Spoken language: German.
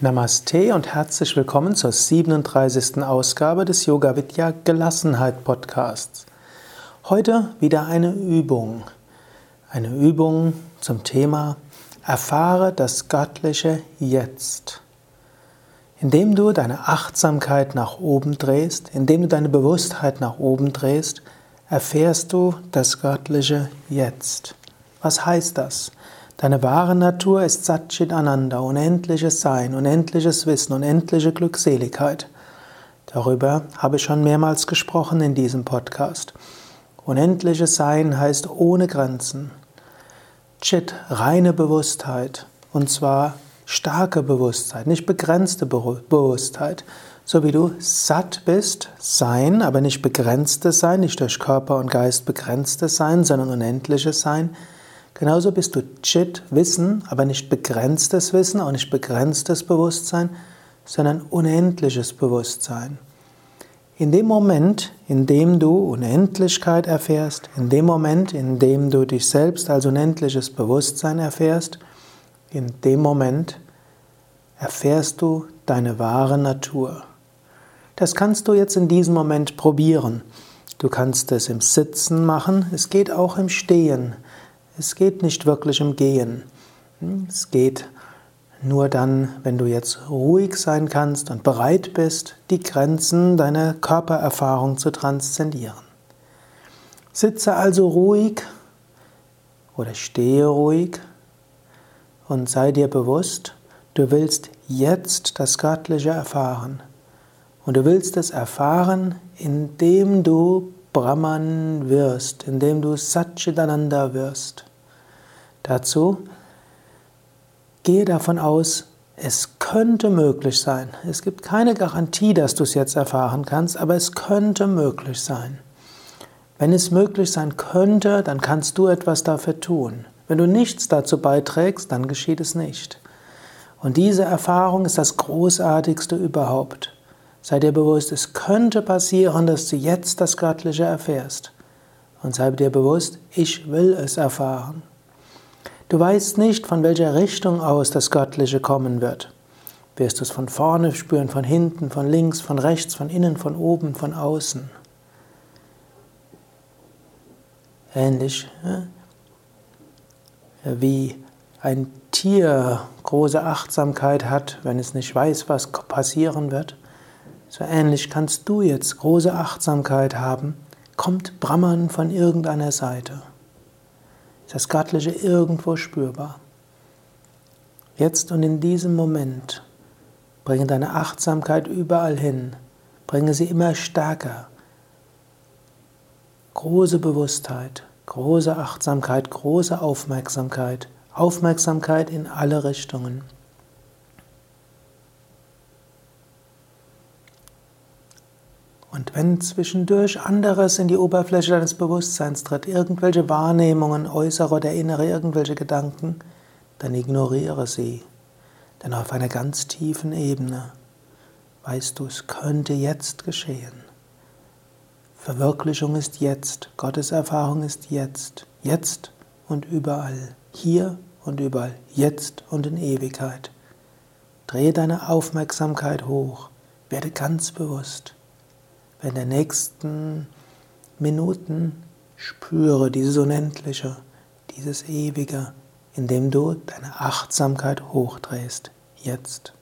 Namaste und herzlich willkommen zur 37. Ausgabe des Yoga Vidya Gelassenheit Podcasts. Heute wieder eine Übung. Eine Übung zum Thema Erfahre das göttliche Jetzt. Indem du deine Achtsamkeit nach oben drehst, indem du deine Bewusstheit nach oben drehst, erfährst du das göttliche Jetzt. Was heißt das? Deine wahre Natur ist Satchit Ananda, unendliches Sein, unendliches Wissen, unendliche Glückseligkeit. Darüber habe ich schon mehrmals gesprochen in diesem Podcast. Unendliches Sein heißt ohne Grenzen. Chit, reine Bewusstheit. Und zwar starke Bewusstheit, nicht begrenzte Bewusstheit. So wie du satt bist, Sein, aber nicht begrenztes Sein, nicht durch Körper und Geist begrenztes Sein, sondern unendliches Sein Genauso bist du Chit, Wissen, aber nicht begrenztes Wissen, auch nicht begrenztes Bewusstsein, sondern unendliches Bewusstsein. In dem Moment, in dem du Unendlichkeit erfährst, in dem Moment, in dem du dich selbst als unendliches Bewusstsein erfährst, in dem Moment erfährst du deine wahre Natur. Das kannst du jetzt in diesem Moment probieren. Du kannst es im Sitzen machen, es geht auch im Stehen. Es geht nicht wirklich um Gehen. Es geht nur dann, wenn du jetzt ruhig sein kannst und bereit bist, die Grenzen deiner Körpererfahrung zu transzendieren. Sitze also ruhig oder stehe ruhig und sei dir bewusst, du willst jetzt das Göttliche erfahren. Und du willst es erfahren, indem du Brahman wirst, indem du Satchitananda wirst. Dazu gehe davon aus, es könnte möglich sein. Es gibt keine Garantie, dass du es jetzt erfahren kannst, aber es könnte möglich sein. Wenn es möglich sein könnte, dann kannst du etwas dafür tun. Wenn du nichts dazu beiträgst, dann geschieht es nicht. Und diese Erfahrung ist das Großartigste überhaupt. Sei dir bewusst, es könnte passieren, dass du jetzt das Göttliche erfährst. Und sei dir bewusst, ich will es erfahren. Du weißt nicht, von welcher Richtung aus das Göttliche kommen wird. Wirst du es von vorne spüren, von hinten, von links, von rechts, von innen, von oben, von außen. Ähnlich wie ein Tier große Achtsamkeit hat, wenn es nicht weiß, was passieren wird. So ähnlich kannst du jetzt große Achtsamkeit haben. Kommt Brahman von irgendeiner Seite. Das Göttliche irgendwo spürbar? Jetzt und in diesem Moment bringe deine Achtsamkeit überall hin, bringe sie immer stärker. Große Bewusstheit, große Achtsamkeit, große Aufmerksamkeit, Aufmerksamkeit in alle Richtungen. Und wenn zwischendurch anderes in die Oberfläche deines Bewusstseins tritt, irgendwelche Wahrnehmungen, äußere oder innere, irgendwelche Gedanken, dann ignoriere sie. Denn auf einer ganz tiefen Ebene weißt du, es könnte jetzt geschehen. Verwirklichung ist jetzt, Gottes Erfahrung ist jetzt, jetzt und überall, hier und überall, jetzt und in Ewigkeit. Drehe deine Aufmerksamkeit hoch, werde ganz bewusst. In den nächsten Minuten spüre dieses Unendliche, dieses Ewige, indem du deine Achtsamkeit hochdrehst. Jetzt.